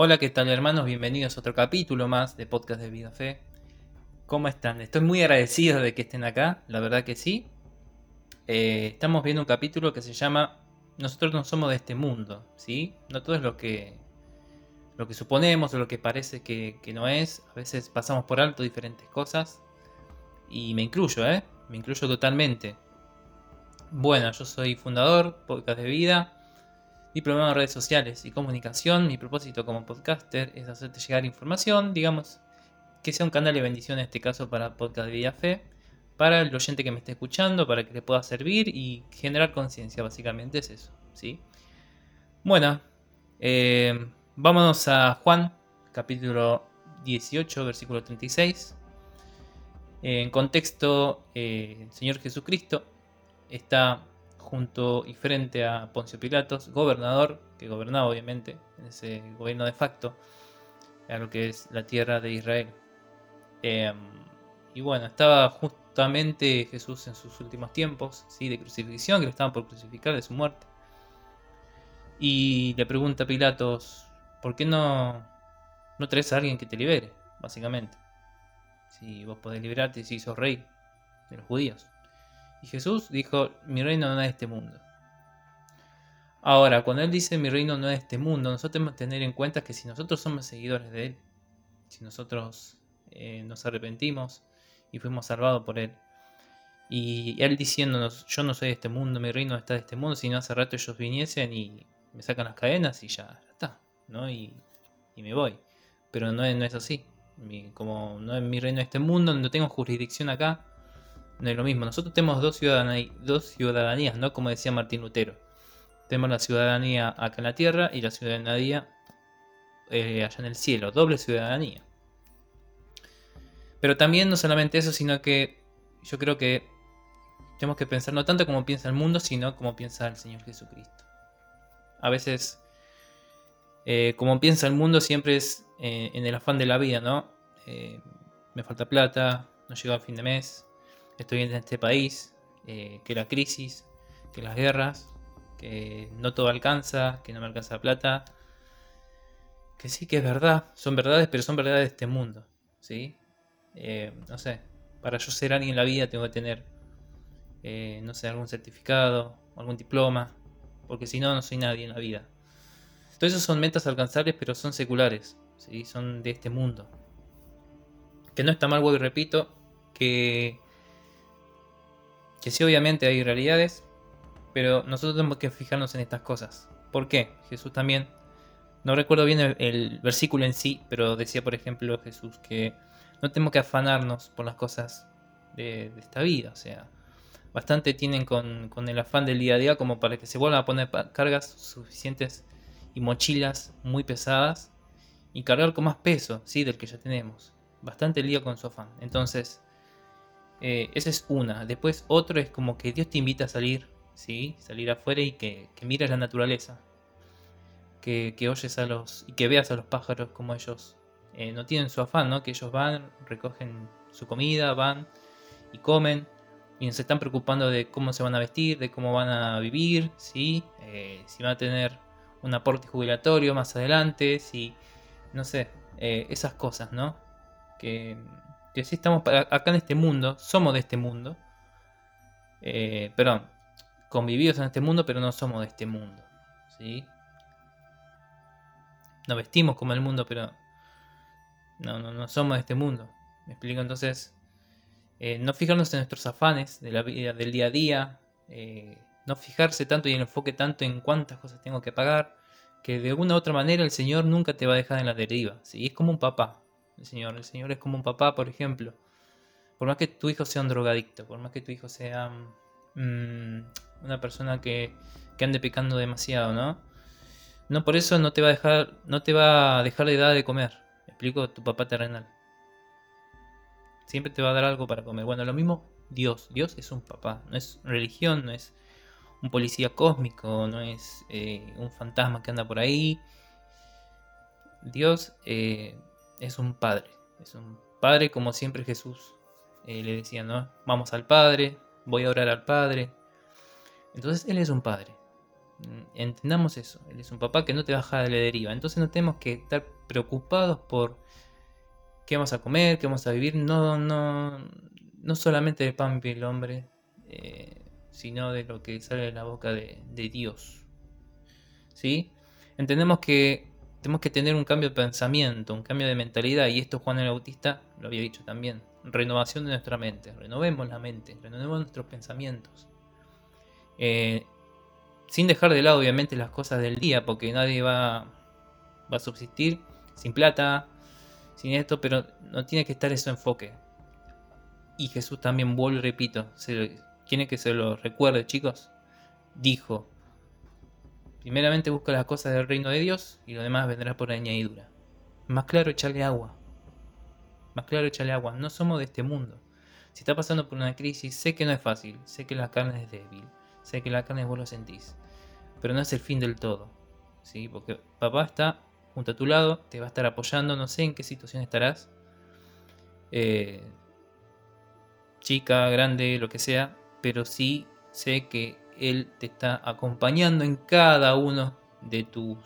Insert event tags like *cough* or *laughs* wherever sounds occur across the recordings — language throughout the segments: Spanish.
Hola, ¿qué tal hermanos? Bienvenidos a otro capítulo más de Podcast de Vida Fe. ¿Cómo están? Estoy muy agradecido de que estén acá, la verdad que sí. Eh, estamos viendo un capítulo que se llama Nosotros no somos de este mundo, ¿sí? No todo es lo que, lo que suponemos o lo que parece que, que no es. A veces pasamos por alto diferentes cosas. Y me incluyo, ¿eh? Me incluyo totalmente. Bueno, yo soy fundador, Podcast de Vida diplomado en redes sociales y comunicación. Mi propósito como podcaster es hacerte llegar información, digamos, que sea un canal de bendición en este caso para Podcast de Vida Fe, para el oyente que me esté escuchando, para que le pueda servir y generar conciencia, básicamente es eso, ¿sí? Bueno, eh, vámonos a Juan, capítulo 18, versículo 36. En contexto, eh, el Señor Jesucristo está junto y frente a Poncio Pilatos, gobernador, que gobernaba obviamente en ese gobierno de facto, a lo que es la tierra de Israel. Em, y bueno, estaba justamente Jesús en sus últimos tiempos, ¿sí? de crucifixión, que lo estaban por crucificar de su muerte. Y le pregunta a Pilatos, ¿por qué no, no traes a alguien que te libere? Básicamente. Si vos podés liberarte si sos rey de los judíos. Y Jesús dijo, mi reino no es de este mundo. Ahora, cuando Él dice mi reino no es de este mundo, nosotros tenemos que tener en cuenta que si nosotros somos seguidores de Él, si nosotros eh, nos arrepentimos y fuimos salvados por Él, y Él diciéndonos, yo no soy de este mundo, mi reino está de este mundo, si no hace rato ellos viniesen y me sacan las cadenas y ya, está, ¿no? Y, me voy. Pero no es, así. como no es mi reino de este mundo, no tengo jurisdicción acá, no es lo mismo. Nosotros tenemos dos, dos ciudadanías, ¿no? Como decía Martín Lutero. Tenemos la ciudadanía acá en la tierra y la ciudadanía eh, allá en el cielo. Doble ciudadanía. Pero también no solamente eso, sino que yo creo que tenemos que pensar no tanto como piensa el mundo, sino como piensa el Señor Jesucristo. A veces, eh, como piensa el mundo, siempre es eh, en el afán de la vida, ¿no? me falta plata, no llego al fin de mes, estoy en este país, eh, que la crisis, que las guerras, que no todo alcanza, que no me alcanza la plata. Que sí, que es verdad, son verdades, pero son verdades de este mundo. ¿sí? Eh, no sé, para yo ser alguien en la vida tengo que tener, eh, no sé, algún certificado, algún diploma, porque si no, no soy nadie en la vida. Todos esos son metas alcanzables, pero son seculares, ¿sí? son de este mundo. Que no está mal, y repito, que que sí, obviamente hay realidades, pero nosotros tenemos que fijarnos en estas cosas. ¿Por qué? Jesús también, no recuerdo bien el, versículo en sí, pero decía, por ejemplo, Jesús que no tenemos que afanarnos por las cosas de, esta vida. O sea, bastante tienen con, el afán del día a día como para que se vuelvan a poner cargas suficientes y mochilas muy pesadas y cargar con más peso, ¿sí? Del que ya tenemos. Bastante lío con su afán. Entonces, eh, esa es una. Después otro es como que Dios te invita a salir, ¿sí? Salir afuera y que, mires la naturaleza. Que, oyes a los... y que veas a los pájaros como ellos eh, no tienen su afán, ¿no? Que ellos van, recogen su comida, van y comen y no se están preocupando de cómo se van a vestir, de cómo van a vivir, ¿sí? Eh, si van a tener un aporte jubilatorio más adelante, si, no sé, esas cosas, ¿no? Que, que sí estamos acá en este mundo, somos de este mundo, eh, perdón, convividos en este mundo, pero no somos de este mundo, ¿sí? Nos vestimos como el mundo, pero no, no, no somos de este mundo. ¿Me explico? Entonces, eh, no fijarnos en nuestros afanes de la vida, del día a día, eh, no fijarse tanto y el enfoque tanto en cuántas cosas tengo que pagar, que de alguna u otra manera el Señor nunca te va a dejar en la deriva, ¿sí? Es como un papá el Señor. El Señor es como un papá, por ejemplo. Por más que tu hijo sea un drogadicto, por más que tu hijo sea mm, una persona que, ande pecando demasiado, ¿no? No por eso no te va a dejar, no te va a dejar de dar de comer. explico? Tu papá terrenal. Siempre te va a dar algo para comer. Bueno, lo mismo Dios. Dios es un papá. No es religión, no es un policía cósmico, no es eh, un fantasma que anda por ahí. Dios eh, es un padre. Es un padre como siempre Jesús eh, le decía, ¿no? Vamos al Padre, voy a orar al Padre. Entonces Él es un Padre. Mm, entendamos eso. Él es un papá que no te baja de la deriva. Entonces no tenemos que estar preocupados por qué vamos a comer, qué vamos a vivir. No, no, no solamente de pan vive el hombre, eh, sino de lo que sale de la boca de, de Dios. ¿Sí? Entendemos que tenemos que tener un cambio de pensamiento, un cambio de mentalidad. Y esto Juan el Bautista lo había dicho también. Renovación de nuestra mente. Renovemos la mente, renovemos nuestros pensamientos. Eh, sin dejar de lado obviamente las cosas del día, porque nadie va, va a subsistir sin plata, sin esto, pero no tiene que estar ese enfoque. Y Jesús también vuelve, repito, se, quiere que se lo recuerde, chicos. Dijo, primeramente busca las cosas del reino de Dios y lo demás vendrá por añadidura. Más claro, echarle agua. Más claro, echarle agua. No somos de este mundo. Si está pasando por una crisis, sé que no es fácil, sé que la carne es débil, Sé que la carne vos lo sentís. Pero no es el fin del todo. ¿sí? Porque papá está junto a tu lado, te va a estar apoyando, no sé en qué situación estarás. Eh, chica, grande, lo que sea. Pero sí sé que él te está acompañando en cada uno de tus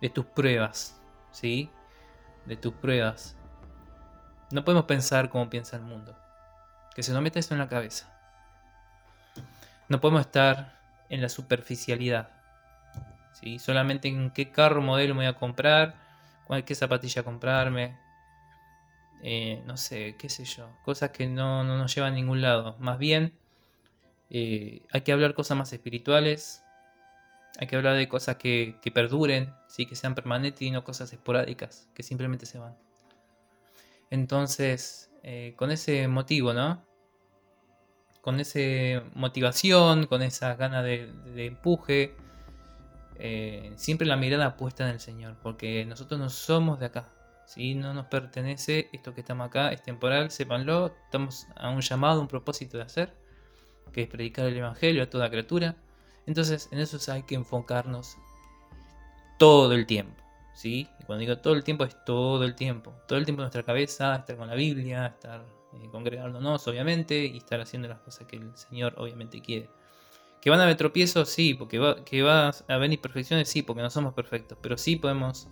de tus pruebas, ¿sí? De tus pruebas. No podemos pensar como piensa el mundo. Que se nos meta eso en la cabeza. No podemos estar en la superficialidad. ¿sí? Solamente en qué carro modelo me voy a comprar, qué zapatilla comprarme. Eh, no sé, qué sé yo. Cosas que no, nos llevan a ningún lado. Más bien, eh, hay que hablar cosas más espirituales. Hay que hablar de cosas que, perduren, ¿sí? que sean permanentes y no cosas esporádicas, que simplemente se van. Entonces, eh, con ese motivo, ¿no? Con esa motivación, con esa gana de, empuje, siempre la mirada puesta en el Señor, porque nosotros no somos de acá, ¿sí? no nos pertenece esto que estamos acá, es temporal, sépanlo, estamos a un llamado, un propósito de hacer, que es predicar el Evangelio a toda criatura. Entonces en eso hay que enfocarnos todo el tiempo. ¿sí? cuando digo todo el tiempo es todo el tiempo. Todo el tiempo en nuestra cabeza, estar con la Biblia, estar eh, congregándonos, obviamente, y estar haciendo las cosas que el Señor obviamente quiere. ¿Que van a haber tropiezos? Sí, porque va, que va a haber imperfecciones, sí, porque no somos perfectos, pero sí podemos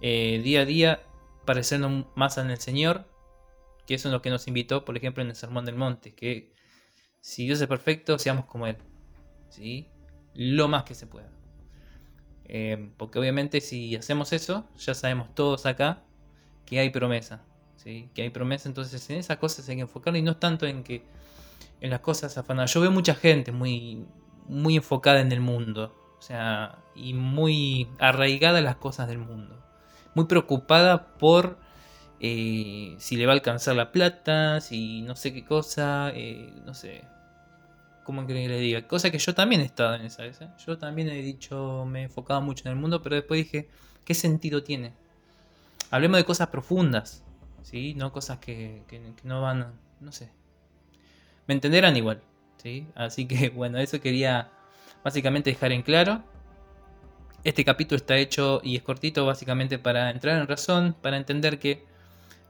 eh, día a día parecernos más en el Señor, que eso es lo que nos invitó, por ejemplo, en el Sermón del Monte, que si Dios es perfecto, seamos como Él, ¿sí? Lo más que se pueda. Eh, porque obviamente si hacemos eso, ya sabemos todos acá que hay promesa. ¿sí? Que hay promesa, entonces en esas cosas hay que enfocarlo y no tanto en que en las cosas afanadas. Yo veo mucha gente muy, muy enfocada en el mundo. O sea, y muy arraigada en las cosas del mundo. Muy preocupada por eh, si le va a alcanzar la plata, si no sé qué cosa, eh, no sé, ¿cómo que le diga? Cosa que yo también he estado en esa vez. ¿eh? Yo también he dicho, me he enfocado mucho en el mundo, pero después dije, ¿qué sentido tiene? Hablemos de cosas profundas, ¿sí? No cosas que, no van, no sé. Me entenderán igual, ¿sí? Así que *laughs* bueno, eso quería básicamente dejar en claro. Este capítulo está hecho y es cortito básicamente para entrar en razón, para entender que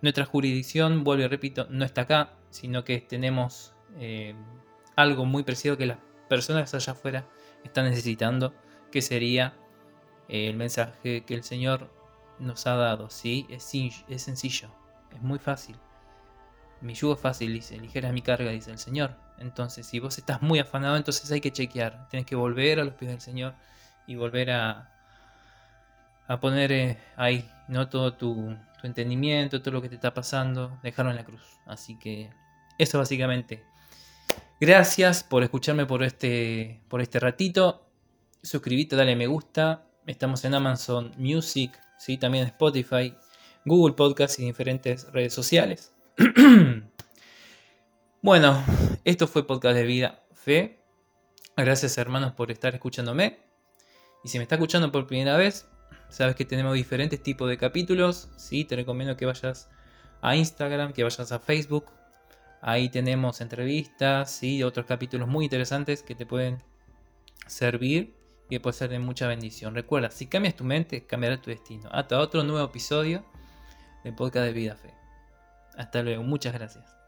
nuestra jurisdicción, vuelvo y repito, no está acá, sino que tenemos... Eh, algo muy parecido que las personas allá afuera están necesitando, que sería eh, el mensaje que el Señor nos ha dado. ¿sí? Es, sencillo, es muy fácil. Mi yugo es fácil, dice, ligera mi carga, dice el Señor. Entonces, si vos estás muy afanado, entonces hay que chequear. Tienes que volver a los pies del Señor y volver a, a poner eh, ahí, ¿no? Todo tu, tu entendimiento, todo lo que te está pasando, dejarlo en la cruz. Así que eso básicamente Gracias por escucharme por este, por este ratito. Suscríbete, dale me gusta. Estamos en Amazon Music, ¿sí? también en Spotify, Google Podcast y diferentes redes sociales. *clears throat* bueno, esto fue Podcast de Vida Fe. Gracias hermanos por estar escuchándome. Y si me está escuchando por primera vez, sabes que tenemos diferentes tipos de capítulos. ¿sí? Te recomiendo que vayas a Instagram, que vayas a Facebook, Ahí tenemos entrevistas y otros capítulos muy interesantes que te pueden servir y que puede ser de mucha bendición. Recuerda, si cambias tu mente, cambiará tu destino. Hasta otro nuevo episodio del podcast de Vida Fe. Hasta luego, muchas gracias.